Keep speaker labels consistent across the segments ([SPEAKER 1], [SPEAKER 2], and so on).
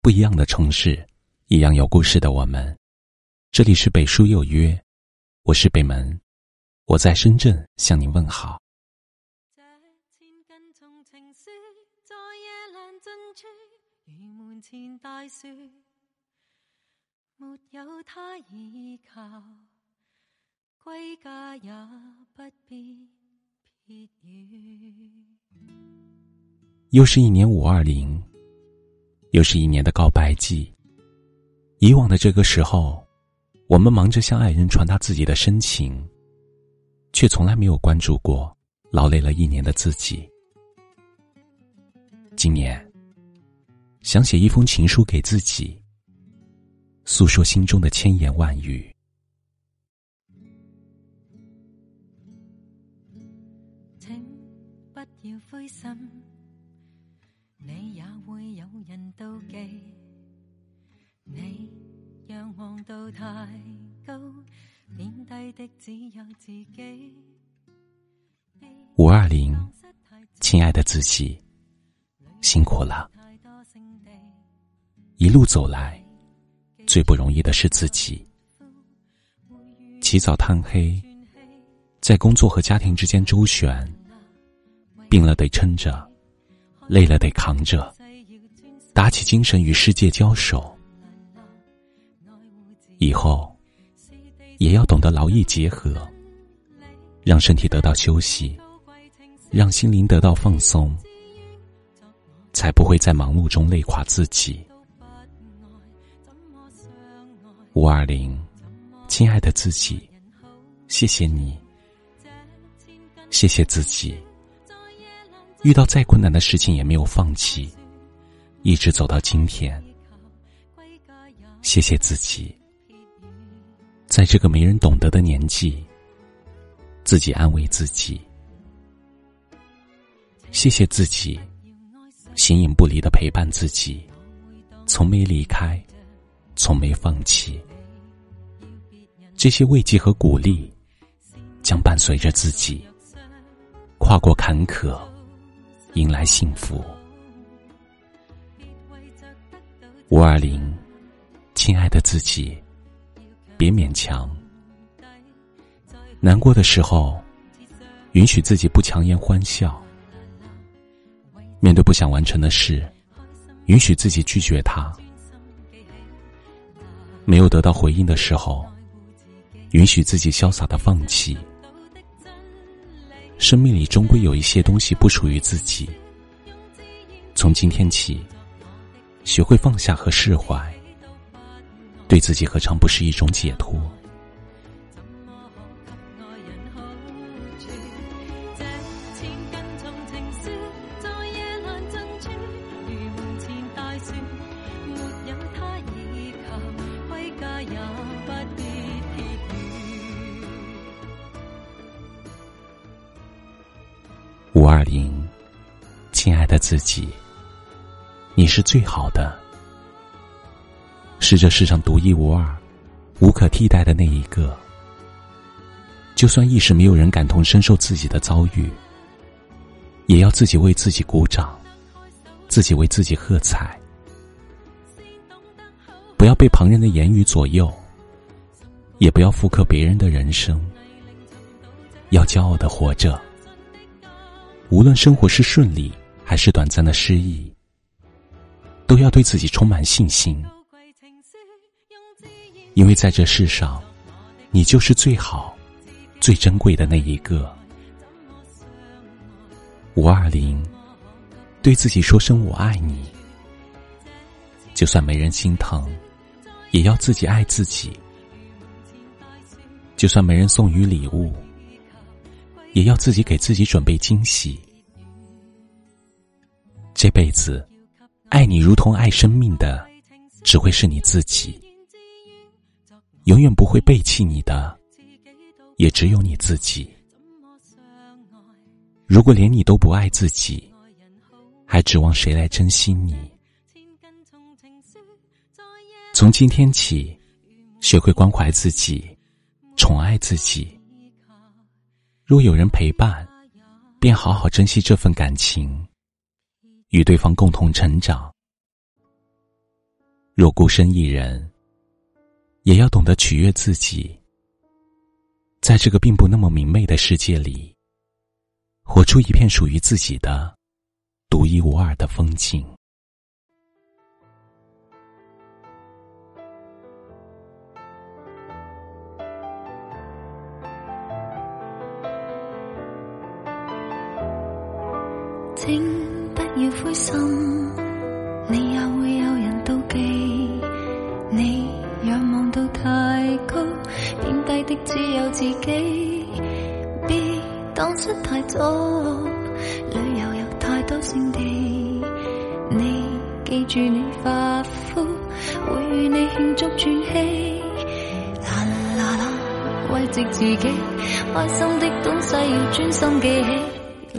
[SPEAKER 1] 不一样的城市，一样有故事的我们。这里是北书有约，我是北门，我在深圳向您问好。家也不必又是一年五二零。又是一年的告白季，以往的这个时候，我们忙着向爱人传达自己的深情，却从来没有关注过劳累了一年的自己。今年，想写一封情书给自己，诉说心中的千言万语。
[SPEAKER 2] 请不要灰心。会有有人仰望太高，的只自己。
[SPEAKER 1] 五二零，亲爱的自己，辛苦了。一路走来，最不容易的是自己。起早贪黑，在工作和家庭之间周旋，病了得撑着，累了得扛着。打起精神与世界交手，以后也要懂得劳逸结合，让身体得到休息，让心灵得到放松，才不会在忙碌中累垮自己。五二零，亲爱的自己，谢谢你，谢谢自己，遇到再困难的事情也没有放弃。一直走到今天，谢谢自己，在这个没人懂得的年纪，自己安慰自己，谢谢自己，形影不离的陪伴自己，从没离开，从没放弃，这些慰藉和鼓励，将伴随着自己，跨过坎坷，迎来幸福。五二零，亲爱的自己，别勉强。难过的时候，允许自己不强颜欢笑；面对不想完成的事，允许自己拒绝他；没有得到回应的时候，允许自己潇洒的放弃。生命里终归有一些东西不属于自己。从今天起。学会放下和释怀，对自己何尝不是一种解脱？五二零，亲爱的自己。你是最好的，是这世上独一无二、无可替代的那一个。就算一时没有人感同身受自己的遭遇，也要自己为自己鼓掌，自己为自己喝彩。不要被旁人的言语左右，也不要复刻别人的人生，要骄傲的活着。无论生活是顺利还是短暂的失意。都要对自己充满信心，因为在这世上，你就是最好、最珍贵的那一个。五二零，对自己说声我爱你，就算没人心疼，也要自己爱自己；就算没人送予礼物，也要自己给自己准备惊喜。这辈子。爱你如同爱生命的，只会是你自己；永远不会背弃你的，也只有你自己。如果连你都不爱自己，还指望谁来珍惜你？从今天起，学会关怀自己，宠爱自己。若有人陪伴，便好好珍惜这份感情。与对方共同成长。若孤身一人，也要懂得取悦自己。在这个并不那么明媚的世界里，活出一片属于自己的、独一无二的风景。
[SPEAKER 2] 听。要灰心，你也會有人妒忌。你仰望到太高，偏低的只有自己。別當失太早，旅遊有太多勝地。你記住，你發肤，會與你慶祝喘氣。啦啦啦，慰藉自己，開心的東西要專心記起。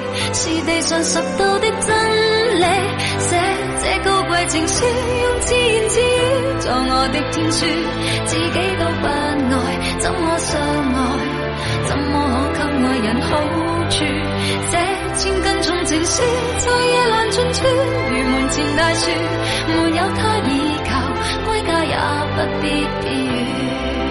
[SPEAKER 2] 是地上十度的真理，写这高贵情书，用自言自语作我的天书，自己都不爱，怎么相爱？怎么可给爱人好处？这千根重情书，在夜阑尽处，如门前大树，没有他倚靠，归家也不必疲倦。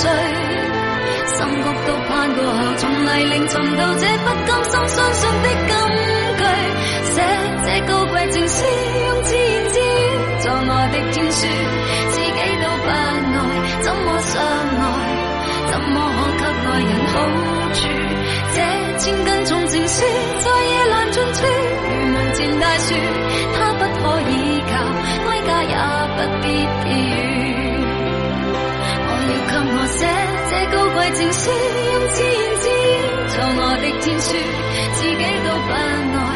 [SPEAKER 2] 碎，心谷都盼过后，从泥濘寻到这不甘心相信的金句，写这高贵情诗，用字眼字在我的天书，自己都不爱，怎么相爱？怎么可给爱人好处？这千斤重。情绪任自然，自作我的天书，自己都不爱。